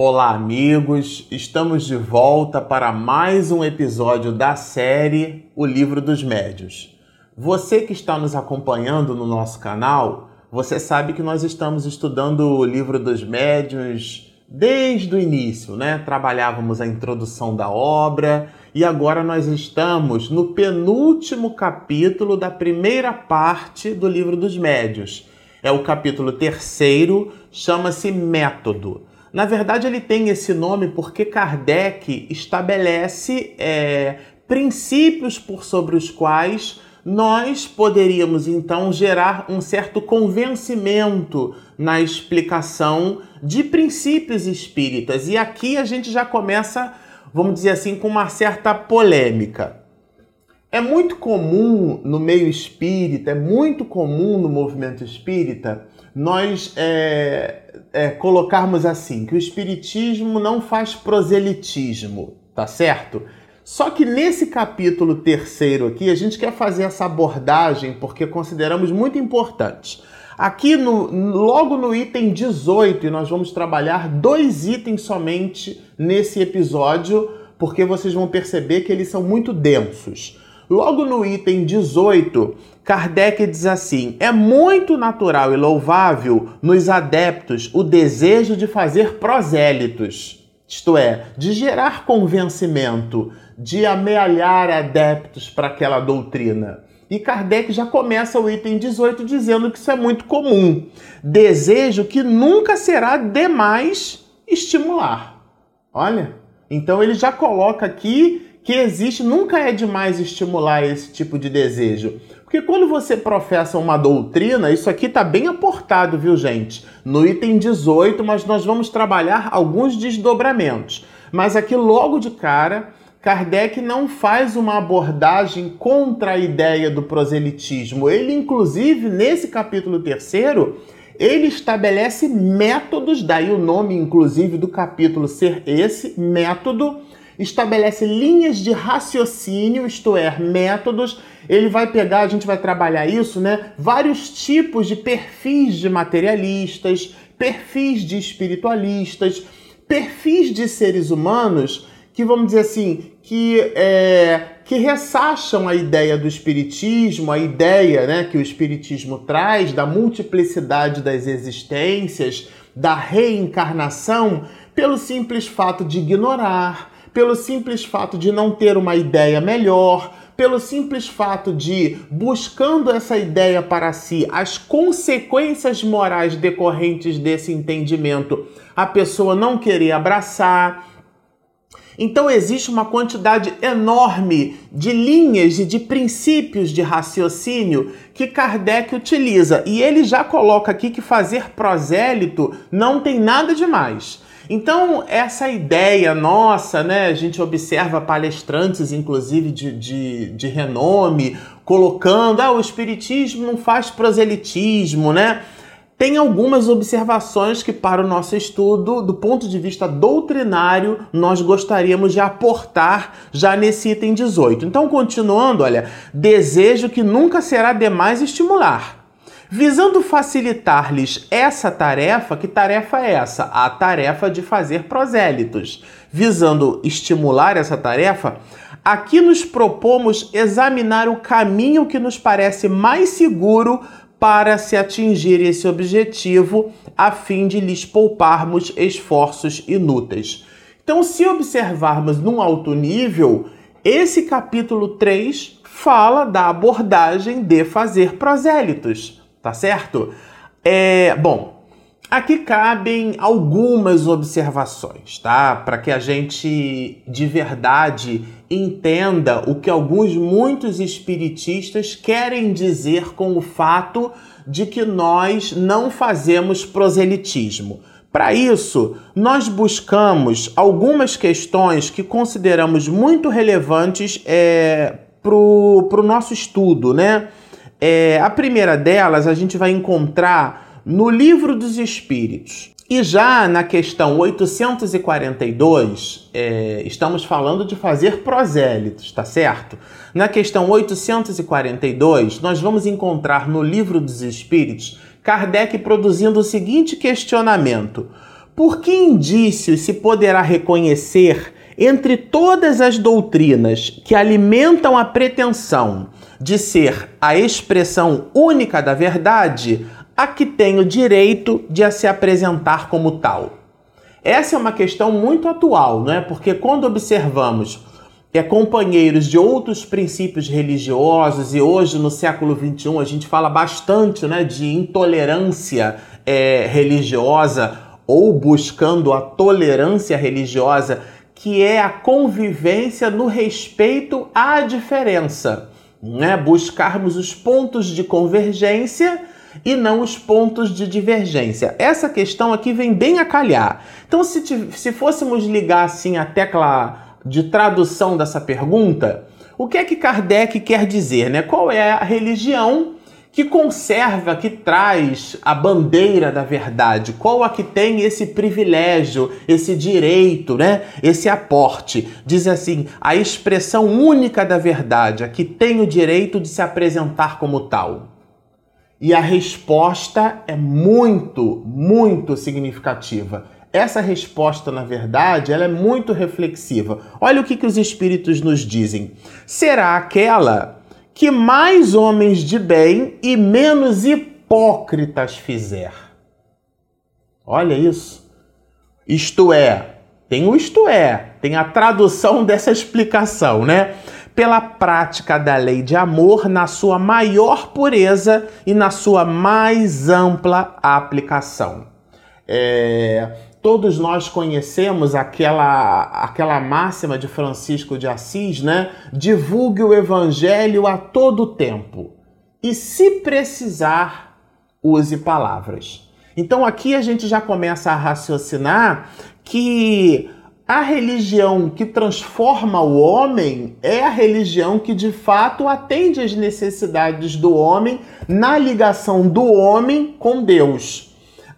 Olá, amigos! Estamos de volta para mais um episódio da série O Livro dos Médios. Você que está nos acompanhando no nosso canal, você sabe que nós estamos estudando o Livro dos Médios desde o início, né? Trabalhávamos a introdução da obra e agora nós estamos no penúltimo capítulo da primeira parte do Livro dos Médios. É o capítulo terceiro, chama-se Método. Na verdade, ele tem esse nome porque Kardec estabelece é, princípios por sobre os quais nós poderíamos então gerar um certo convencimento na explicação de princípios espíritas. E aqui a gente já começa, vamos dizer assim, com uma certa polêmica. É muito comum no meio espírita, é muito comum no movimento espírita, nós é, é, colocarmos assim, que o espiritismo não faz proselitismo, tá certo? Só que nesse capítulo terceiro aqui, a gente quer fazer essa abordagem porque consideramos muito importante. Aqui, no, logo no item 18, e nós vamos trabalhar dois itens somente nesse episódio, porque vocês vão perceber que eles são muito densos. Logo no item 18, Kardec diz assim: é muito natural e louvável nos adeptos o desejo de fazer prosélitos, isto é, de gerar convencimento, de amealhar adeptos para aquela doutrina. E Kardec já começa o item 18 dizendo que isso é muito comum. Desejo que nunca será demais estimular. Olha, então ele já coloca aqui que existe, nunca é demais estimular esse tipo de desejo. Porque quando você professa uma doutrina, isso aqui está bem aportado, viu, gente? No item 18, mas nós vamos trabalhar alguns desdobramentos. Mas aqui, logo de cara, Kardec não faz uma abordagem contra a ideia do proselitismo. Ele, inclusive, nesse capítulo terceiro, ele estabelece métodos, daí o nome, inclusive, do capítulo ser esse, método estabelece linhas de raciocínio, isto é, métodos. Ele vai pegar, a gente vai trabalhar isso, né? Vários tipos de perfis de materialistas, perfis de espiritualistas, perfis de seres humanos que, vamos dizer assim, que, é, que ressacham a ideia do espiritismo, a ideia né, que o espiritismo traz da multiplicidade das existências, da reencarnação, pelo simples fato de ignorar, pelo simples fato de não ter uma ideia melhor, pelo simples fato de, buscando essa ideia para si, as consequências morais decorrentes desse entendimento, a pessoa não querer abraçar. Então existe uma quantidade enorme de linhas e de princípios de raciocínio que Kardec utiliza. E ele já coloca aqui que fazer prosélito não tem nada de mais. Então, essa ideia nossa, né? A gente observa palestrantes, inclusive de, de, de renome, colocando, ah, o espiritismo não faz proselitismo, né? Tem algumas observações que, para o nosso estudo, do ponto de vista doutrinário, nós gostaríamos de aportar já nesse item 18. Então, continuando, olha, desejo que nunca será demais estimular visando facilitar-lhes essa tarefa. Que tarefa é essa? A tarefa de fazer prosélitos. Visando estimular essa tarefa, aqui nos propomos examinar o caminho que nos parece mais seguro para se atingir esse objetivo, a fim de lhes pouparmos esforços inúteis. Então, se observarmos num alto nível, esse capítulo 3 fala da abordagem de fazer prosélitos tá certo? É, bom, aqui cabem algumas observações, tá? Para que a gente de verdade entenda o que alguns muitos espiritistas querem dizer com o fato de que nós não fazemos proselitismo. Para isso, nós buscamos algumas questões que consideramos muito relevantes é, para o nosso estudo, né? É, a primeira delas a gente vai encontrar no Livro dos Espíritos. E já na questão 842, é, estamos falando de fazer prosélitos, tá certo? Na questão 842, nós vamos encontrar no Livro dos Espíritos Kardec produzindo o seguinte questionamento: por que indícios se poderá reconhecer entre todas as doutrinas que alimentam a pretensão de ser a expressão única da verdade, a que tem o direito de se apresentar como tal? Essa é uma questão muito atual, não é? Porque quando observamos é, companheiros de outros princípios religiosos, e hoje no século XXI a gente fala bastante né, de intolerância é, religiosa ou buscando a tolerância religiosa, que é a convivência no respeito à diferença, né? Buscarmos os pontos de convergência e não os pontos de divergência. Essa questão aqui vem bem a calhar. Então, se, se fôssemos ligar assim a tecla de tradução dessa pergunta, o que é que Kardec quer dizer, né? Qual é a religião que conserva, que traz a bandeira da verdade? Qual a que tem esse privilégio, esse direito, né? Esse aporte? Diz assim: a expressão única da verdade, a que tem o direito de se apresentar como tal. E a resposta é muito, muito significativa. Essa resposta, na verdade, ela é muito reflexiva. Olha o que, que os espíritos nos dizem. Será aquela que mais homens de bem e menos hipócritas fizer. Olha isso. Isto é, tem o isto é, tem a tradução dessa explicação, né? Pela prática da lei de amor na sua maior pureza e na sua mais ampla aplicação. É, todos nós conhecemos aquela, aquela máxima de Francisco de Assis, né? Divulgue o evangelho a todo tempo. E se precisar, use palavras. Então aqui a gente já começa a raciocinar que a religião que transforma o homem é a religião que de fato atende às necessidades do homem na ligação do homem com Deus.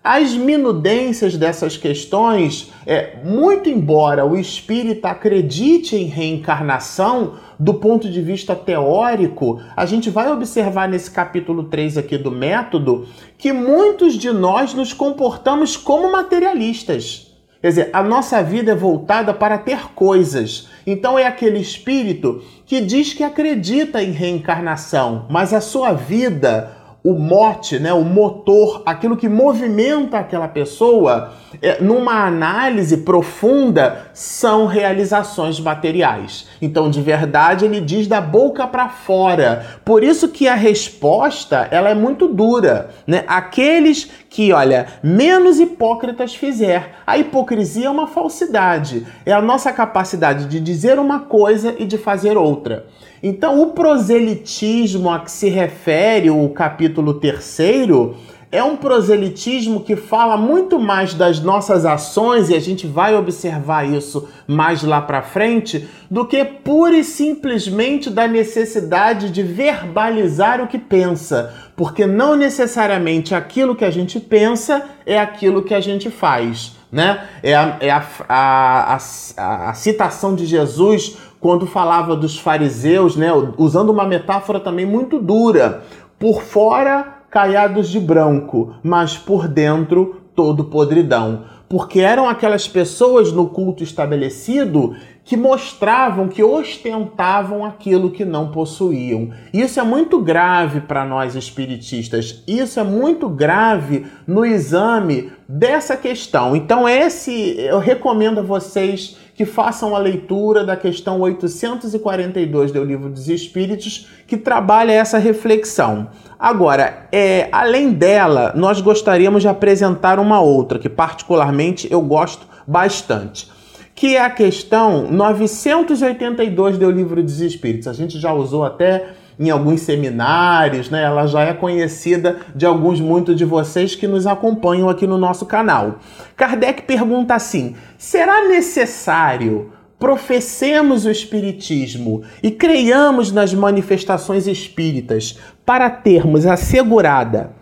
As minudências dessas questões, é, muito embora o espírita acredite em reencarnação, do ponto de vista teórico, a gente vai observar nesse capítulo 3 aqui do método que muitos de nós nos comportamos como materialistas. Quer dizer, a nossa vida é voltada para ter coisas. Então é aquele espírito que diz que acredita em reencarnação, mas a sua vida, o mote, né, o motor, aquilo que movimenta aquela pessoa, é, numa análise profunda, são realizações materiais. Então, de verdade, ele diz da boca para fora. Por isso que a resposta ela é muito dura, né? Aqueles que, olha, menos hipócritas fizer. A hipocrisia é uma falsidade, é a nossa capacidade de dizer uma coisa e de fazer outra. Então, o proselitismo a que se refere o capítulo terceiro é um proselitismo que fala muito mais das nossas ações, e a gente vai observar isso mais lá para frente, do que pura e simplesmente da necessidade de verbalizar o que pensa, porque não necessariamente aquilo que a gente pensa é aquilo que a gente faz. Né? É, a, é a, a, a, a citação de Jesus quando falava dos fariseus, né, usando uma metáfora também muito dura. Por fora, caiados de branco, mas por dentro, todo podridão. Porque eram aquelas pessoas no culto estabelecido que mostravam, que ostentavam aquilo que não possuíam. Isso é muito grave para nós espiritistas. Isso é muito grave no exame dessa questão. Então, esse eu recomendo a vocês que façam a leitura da questão 842 do Livro dos Espíritos, que trabalha essa reflexão. Agora, é, além dela, nós gostaríamos de apresentar uma outra, que particularmente eu gosto bastante que é a questão 982 do Livro dos Espíritos. A gente já usou até em alguns seminários, né? Ela já é conhecida de alguns muitos de vocês que nos acompanham aqui no nosso canal. Kardec pergunta assim: será necessário professemos o Espiritismo e creiamos nas manifestações espíritas para termos assegurada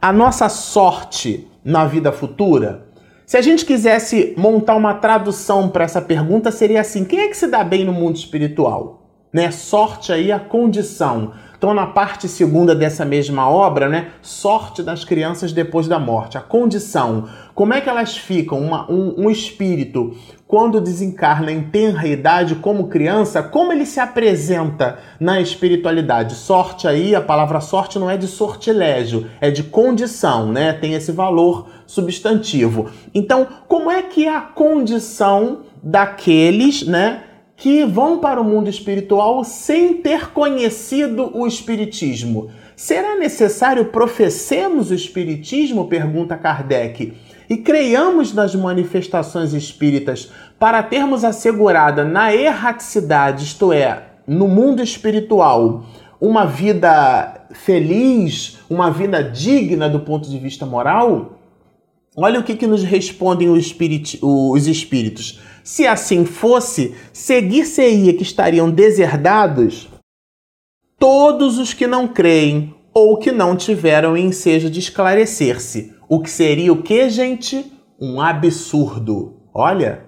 a nossa sorte na vida futura? Se a gente quisesse montar uma tradução para essa pergunta, seria assim: quem é que se dá bem no mundo espiritual? Né? Sorte aí a condição. Então, na parte segunda dessa mesma obra, né? Sorte das crianças depois da morte, a condição. Como é que elas ficam? Uma, um, um espírito, quando desencarna em tenra idade como criança, como ele se apresenta na espiritualidade? Sorte aí, a palavra sorte não é de sortilégio, é de condição, né? Tem esse valor substantivo. Então, como é que é a condição daqueles, né? Que vão para o mundo espiritual sem ter conhecido o Espiritismo. Será necessário professemos o Espiritismo? pergunta Kardec. E creiamos nas manifestações espíritas para termos assegurada na erraticidade, isto é, no mundo espiritual, uma vida feliz, uma vida digna do ponto de vista moral? Olha o que, que nos respondem os, os espíritos. Se assim fosse, seguir-se-ia que estariam deserdados todos os que não creem ou que não tiveram ensejo de esclarecer-se. O que seria o que, gente? Um absurdo. Olha,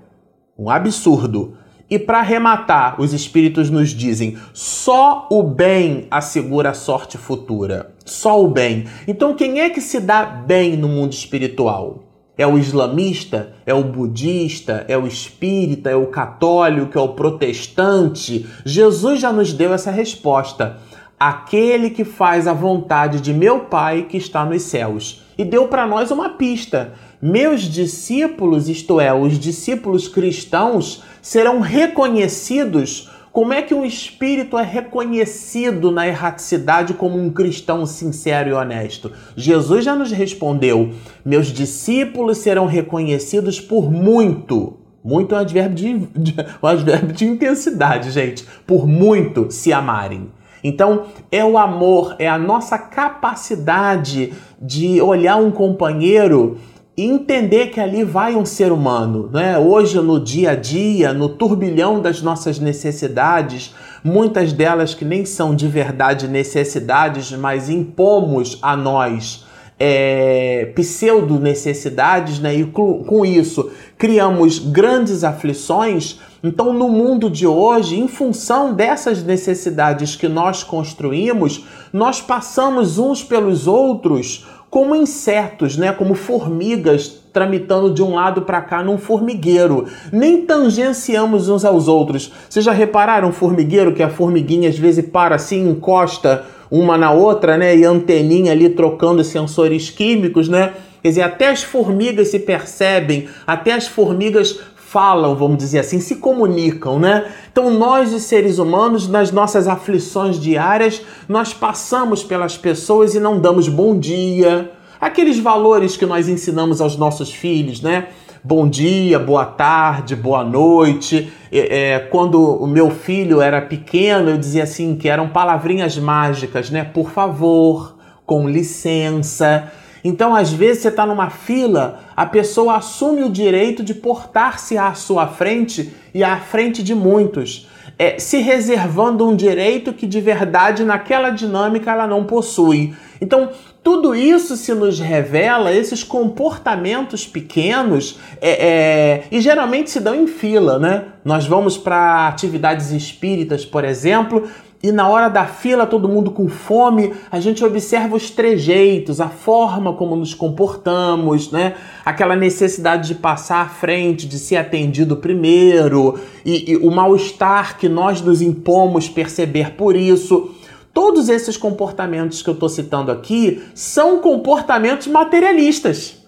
um absurdo. E para arrematar, os espíritos nos dizem: só o bem assegura a sorte futura. Só o bem. Então, quem é que se dá bem no mundo espiritual? É o islamista? É o budista? É o espírita? É o católico? É o protestante? Jesus já nos deu essa resposta. Aquele que faz a vontade de meu Pai que está nos céus. E deu para nós uma pista. Meus discípulos, isto é, os discípulos cristãos, serão reconhecidos como é que um espírito é reconhecido na erraticidade como um cristão sincero e honesto? Jesus já nos respondeu: Meus discípulos serão reconhecidos por muito. Muito é um advérbio de, de, um advérbio de intensidade, gente. Por muito se amarem. Então, é o amor, é a nossa capacidade de olhar um companheiro e entender que ali vai um ser humano, né? Hoje no dia a dia, no turbilhão das nossas necessidades, muitas delas que nem são de verdade necessidades, mas impomos a nós é, pseudo necessidades, né? E com isso criamos grandes aflições. Então, no mundo de hoje, em função dessas necessidades que nós construímos, nós passamos uns pelos outros como insetos, né, como formigas tramitando de um lado para cá num formigueiro. Nem tangenciamos uns aos outros. Vocês já repararam um formigueiro que a formiguinha às vezes para assim, encosta uma na outra, né, e anteninha ali trocando sensores químicos, né? Quer dizer, até as formigas se percebem, até as formigas falam, vamos dizer assim, se comunicam, né? Então nós, os seres humanos, nas nossas aflições diárias, nós passamos pelas pessoas e não damos bom dia. Aqueles valores que nós ensinamos aos nossos filhos, né? Bom dia, boa tarde, boa noite. É, é, quando o meu filho era pequeno, eu dizia assim que eram palavrinhas mágicas, né? Por favor, com licença. Então, às vezes, você está numa fila, a pessoa assume o direito de portar-se à sua frente e à frente de muitos, é, se reservando um direito que de verdade naquela dinâmica ela não possui. Então, tudo isso se nos revela, esses comportamentos pequenos, é, é, e geralmente se dão em fila, né? Nós vamos para atividades espíritas, por exemplo, e na hora da fila, todo mundo com fome, a gente observa os trejeitos, a forma como nos comportamos, né? Aquela necessidade de passar à frente, de ser atendido primeiro, e, e o mal-estar que nós nos impomos perceber por isso. Todos esses comportamentos que eu estou citando aqui são comportamentos materialistas,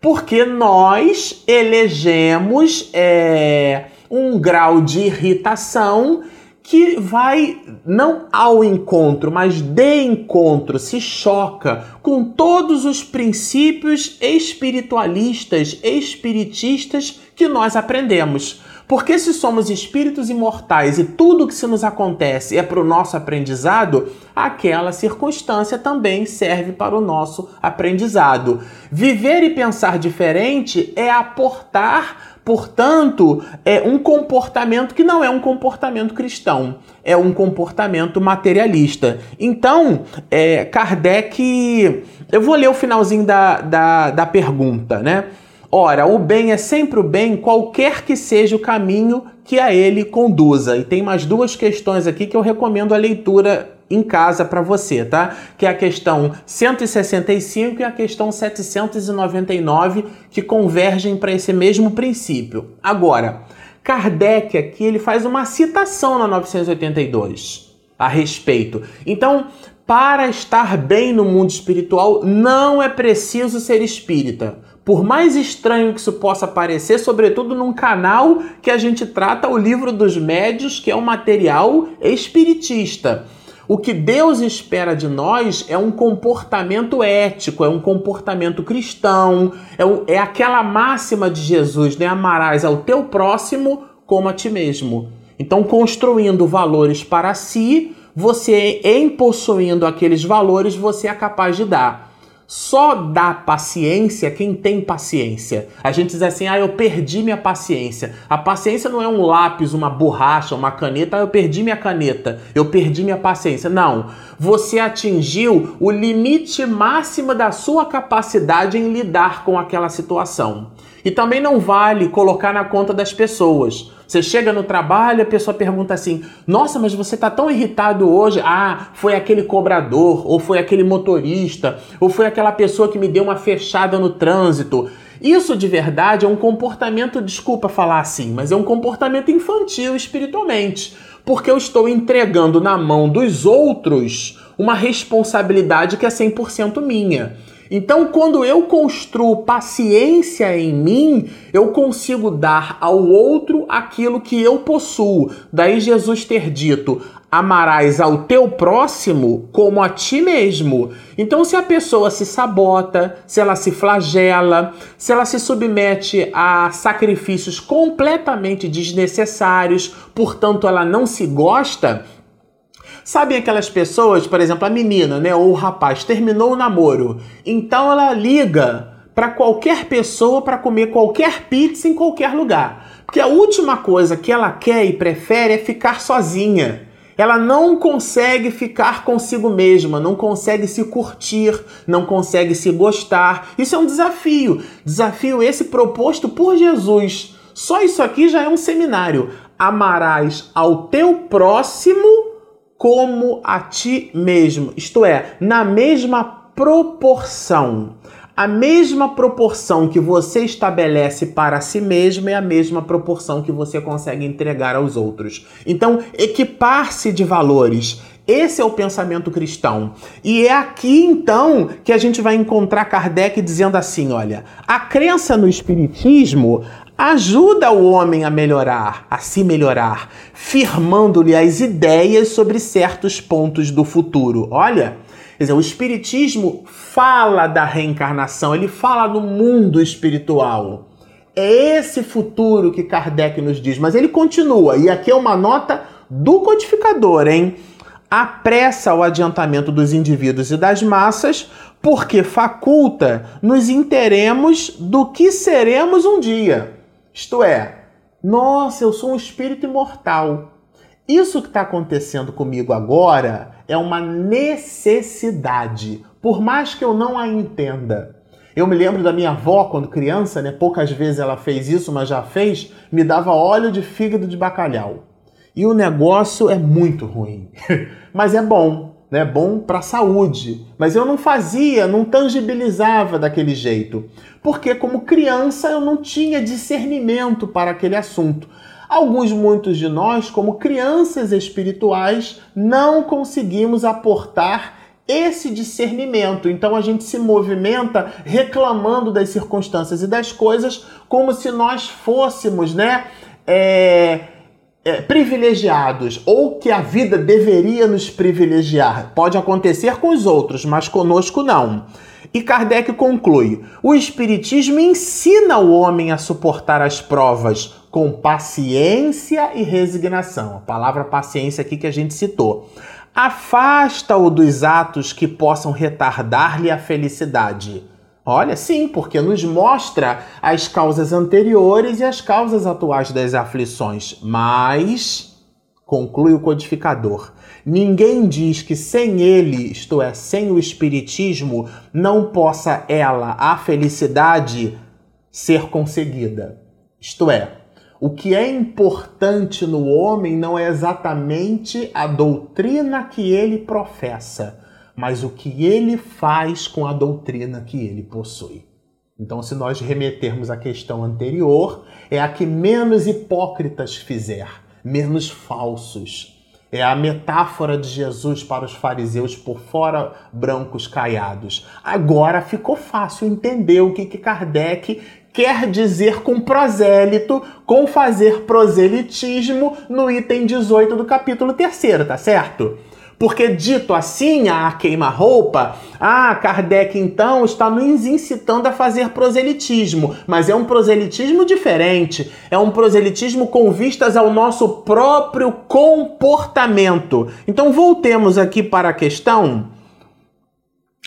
porque nós elegemos é, um grau de irritação que vai não ao encontro, mas de encontro, se choca com todos os princípios espiritualistas, espiritistas que nós aprendemos. Porque se somos espíritos imortais e tudo que se nos acontece é para o nosso aprendizado, aquela circunstância também serve para o nosso aprendizado. Viver e pensar diferente é aportar Portanto, é um comportamento que não é um comportamento cristão, é um comportamento materialista. Então, é, Kardec. Eu vou ler o finalzinho da, da, da pergunta, né? Ora, o bem é sempre o bem, qualquer que seja o caminho que a ele conduza. E tem mais duas questões aqui que eu recomendo a leitura em casa para você, tá? Que é a questão 165 e a questão 799 que convergem para esse mesmo princípio. Agora, Kardec aqui ele faz uma citação na 982 a respeito. Então, para estar bem no mundo espiritual, não é preciso ser espírita por mais estranho que isso possa parecer, sobretudo num canal que a gente trata o livro dos médios, que é um material espiritista. O que Deus espera de nós é um comportamento ético, é um comportamento cristão, é, é aquela máxima de Jesus, né? Amarás ao teu próximo como a ti mesmo. Então, construindo valores para si, você, em possuindo aqueles valores, você é capaz de dar. Só dá paciência quem tem paciência. A gente diz assim: ah, eu perdi minha paciência. A paciência não é um lápis, uma borracha, uma caneta. Ah, eu perdi minha caneta, eu perdi minha paciência. Não. Você atingiu o limite máximo da sua capacidade em lidar com aquela situação. E também não vale colocar na conta das pessoas. Você chega no trabalho, a pessoa pergunta assim: Nossa, mas você está tão irritado hoje. Ah, foi aquele cobrador, ou foi aquele motorista, ou foi aquela pessoa que me deu uma fechada no trânsito. Isso de verdade é um comportamento, desculpa falar assim, mas é um comportamento infantil espiritualmente. Porque eu estou entregando na mão dos outros uma responsabilidade que é 100% minha. Então, quando eu construo paciência em mim, eu consigo dar ao outro aquilo que eu possuo. Daí Jesus ter dito: amarás ao teu próximo como a ti mesmo. Então, se a pessoa se sabota, se ela se flagela, se ela se submete a sacrifícios completamente desnecessários, portanto, ela não se gosta, Sabem aquelas pessoas, por exemplo, a menina, né, ou o rapaz terminou o namoro, então ela liga para qualquer pessoa para comer qualquer pizza em qualquer lugar. Porque a última coisa que ela quer e prefere é ficar sozinha. Ela não consegue ficar consigo mesma, não consegue se curtir, não consegue se gostar. Isso é um desafio. Desafio esse proposto por Jesus. Só isso aqui já é um seminário. Amarás ao teu próximo como a ti mesmo, isto é, na mesma proporção. A mesma proporção que você estabelece para si mesmo é a mesma proporção que você consegue entregar aos outros. Então, equipar-se de valores. Esse é o pensamento cristão. E é aqui então que a gente vai encontrar Kardec dizendo assim: olha, a crença no Espiritismo ajuda o homem a melhorar, a se melhorar, firmando-lhe as ideias sobre certos pontos do futuro. Olha, quer dizer, o Espiritismo fala da reencarnação, ele fala do mundo espiritual. É esse futuro que Kardec nos diz, mas ele continua, e aqui é uma nota do codificador, hein? Apressa o adiantamento dos indivíduos e das massas, porque faculta nos interemos do que seremos um dia. Isto é, nossa, eu sou um espírito imortal. Isso que está acontecendo comigo agora é uma necessidade, por mais que eu não a entenda. Eu me lembro da minha avó quando criança, né? Poucas vezes ela fez isso, mas já fez, me dava óleo de fígado de bacalhau. E o negócio é muito ruim, mas é bom né, bom para a saúde. Mas eu não fazia, não tangibilizava daquele jeito, porque como criança eu não tinha discernimento para aquele assunto. Alguns, muitos de nós, como crianças espirituais, não conseguimos aportar esse discernimento. Então a gente se movimenta reclamando das circunstâncias e das coisas como se nós fôssemos, né? É, é, privilegiados ou que a vida deveria nos privilegiar. Pode acontecer com os outros, mas conosco não. E Kardec conclui: o Espiritismo ensina o homem a suportar as provas com paciência e resignação. A palavra paciência aqui que a gente citou. Afasta-o dos atos que possam retardar-lhe a felicidade Olha, sim, porque nos mostra as causas anteriores e as causas atuais das aflições. Mas, conclui o codificador, ninguém diz que sem ele, isto é, sem o Espiritismo, não possa ela, a felicidade, ser conseguida. Isto é, o que é importante no homem não é exatamente a doutrina que ele professa, mas o que ele faz com a doutrina que ele possui. Então, se nós remetermos à questão anterior, é a que menos hipócritas fizer, menos falsos. É a metáfora de Jesus para os fariseus por fora brancos caiados. Agora ficou fácil entender o que, que Kardec quer dizer com prosélito, com fazer proselitismo no item 18 do capítulo 3, tá certo? Porque dito assim, a queima-roupa, ah, Kardec então está nos incitando a fazer proselitismo, mas é um proselitismo diferente, é um proselitismo com vistas ao nosso próprio comportamento. Então voltemos aqui para a questão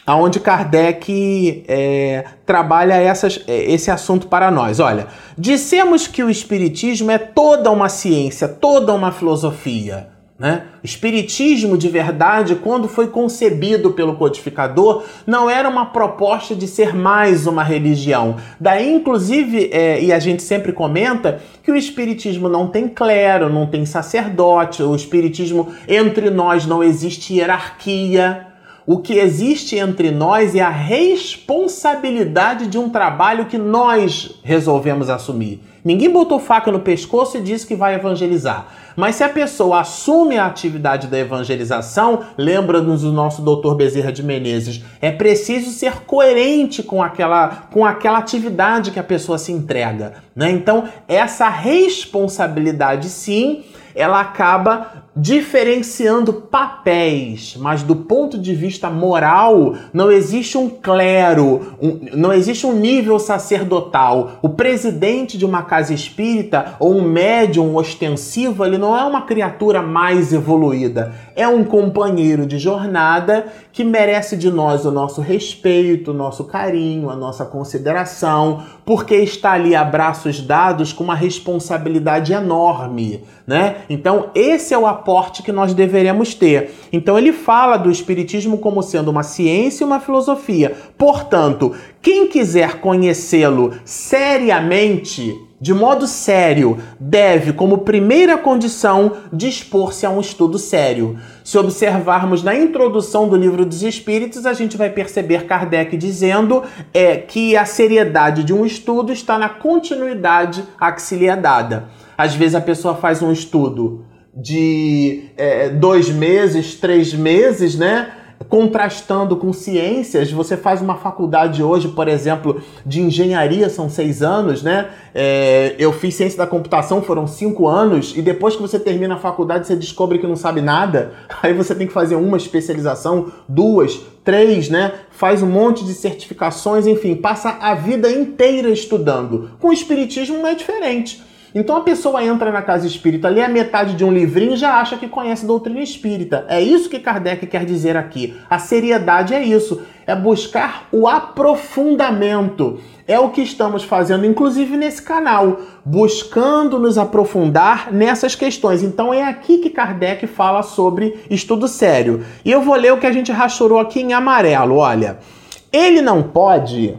aonde Kardec é, trabalha essas, é, esse assunto para nós. Olha, dissemos que o Espiritismo é toda uma ciência, toda uma filosofia. Né? O Espiritismo de verdade, quando foi concebido pelo codificador, não era uma proposta de ser mais uma religião. Daí, inclusive, é, e a gente sempre comenta que o Espiritismo não tem clero, não tem sacerdote, o Espiritismo entre nós não existe hierarquia. O que existe entre nós é a responsabilidade de um trabalho que nós resolvemos assumir. Ninguém botou faca no pescoço e disse que vai evangelizar. Mas se a pessoa assume a atividade da evangelização, lembra-nos do nosso doutor Bezerra de Menezes, é preciso ser coerente com aquela, com aquela atividade que a pessoa se entrega. Né? Então, essa responsabilidade, sim, ela acaba diferenciando papéis, mas do ponto de vista moral, não existe um clero, um, não existe um nível sacerdotal. O presidente de uma casa espírita ou um médium ostensivo, ele não é uma criatura mais evoluída, é um companheiro de jornada que merece de nós o nosso respeito, o nosso carinho, a nossa consideração, porque está ali a braços dados com uma responsabilidade enorme, né? Então, esse é o aporte que nós deveremos ter. Então ele fala do espiritismo como sendo uma ciência e uma filosofia. Portanto, quem quiser conhecê-lo seriamente, de modo sério, deve, como primeira condição, dispor-se a um estudo sério. Se observarmos na introdução do livro dos Espíritos, a gente vai perceber Kardec dizendo é, que a seriedade de um estudo está na continuidade a que se lhe é dada. Às vezes a pessoa faz um estudo de é, dois meses, três meses, né? Contrastando com ciências, você faz uma faculdade hoje, por exemplo, de engenharia, são seis anos, né? É, eu fiz ciência da computação, foram cinco anos, e depois que você termina a faculdade, você descobre que não sabe nada, aí você tem que fazer uma especialização, duas, três, né? Faz um monte de certificações, enfim, passa a vida inteira estudando. Com o Espiritismo não é diferente. Então a pessoa entra na casa espírita, lê a metade de um livrinho e já acha que conhece doutrina espírita. É isso que Kardec quer dizer aqui. A seriedade é isso, é buscar o aprofundamento. É o que estamos fazendo, inclusive nesse canal, buscando nos aprofundar nessas questões. Então é aqui que Kardec fala sobre estudo sério. E eu vou ler o que a gente rachurou aqui em amarelo. Olha, ele não pode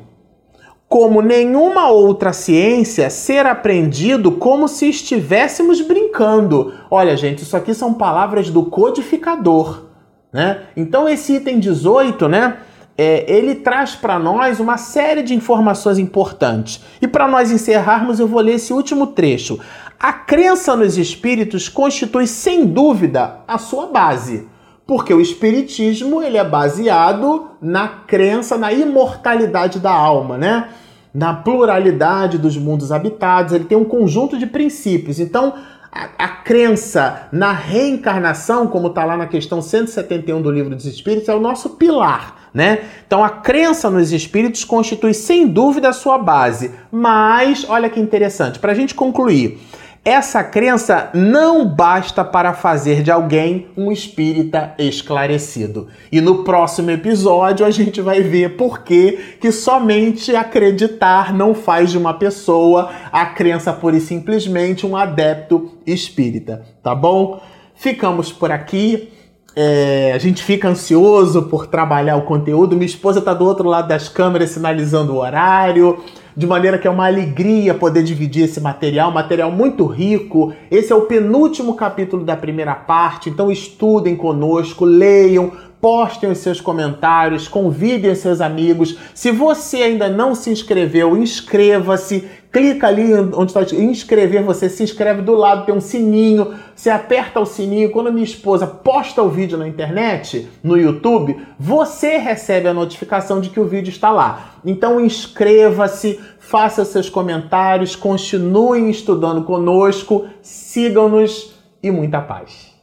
como nenhuma outra ciência, ser aprendido como se estivéssemos brincando. Olha, gente, isso aqui são palavras do codificador, né? Então esse item 18, né? É, ele traz para nós uma série de informações importantes. E para nós encerrarmos, eu vou ler esse último trecho. A crença nos espíritos constitui sem dúvida a sua base porque o espiritismo ele é baseado na crença na imortalidade da alma, né? Na pluralidade dos mundos habitados, ele tem um conjunto de princípios. Então, a, a crença na reencarnação, como está lá na questão 171 do Livro dos Espíritos, é o nosso pilar. Né? Então a crença nos espíritos constitui sem dúvida a sua base. Mas, olha que interessante, para a gente concluir, essa crença não basta para fazer de alguém um espírita esclarecido. E no próximo episódio a gente vai ver por que, que somente acreditar não faz de uma pessoa a crença pura e simplesmente um adepto espírita, tá bom? Ficamos por aqui. É, a gente fica ansioso por trabalhar o conteúdo. Minha esposa está do outro lado das câmeras sinalizando o horário, de maneira que é uma alegria poder dividir esse material, material muito rico. Esse é o penúltimo capítulo da primeira parte, então estudem conosco, leiam, postem os seus comentários, convidem os seus amigos. Se você ainda não se inscreveu, inscreva-se. Clica ali onde está inscrever, você se inscreve do lado, tem um sininho. Você aperta o sininho. Quando minha esposa posta o vídeo na internet, no YouTube, você recebe a notificação de que o vídeo está lá. Então inscreva-se, faça seus comentários, continuem estudando conosco, sigam-nos e muita paz.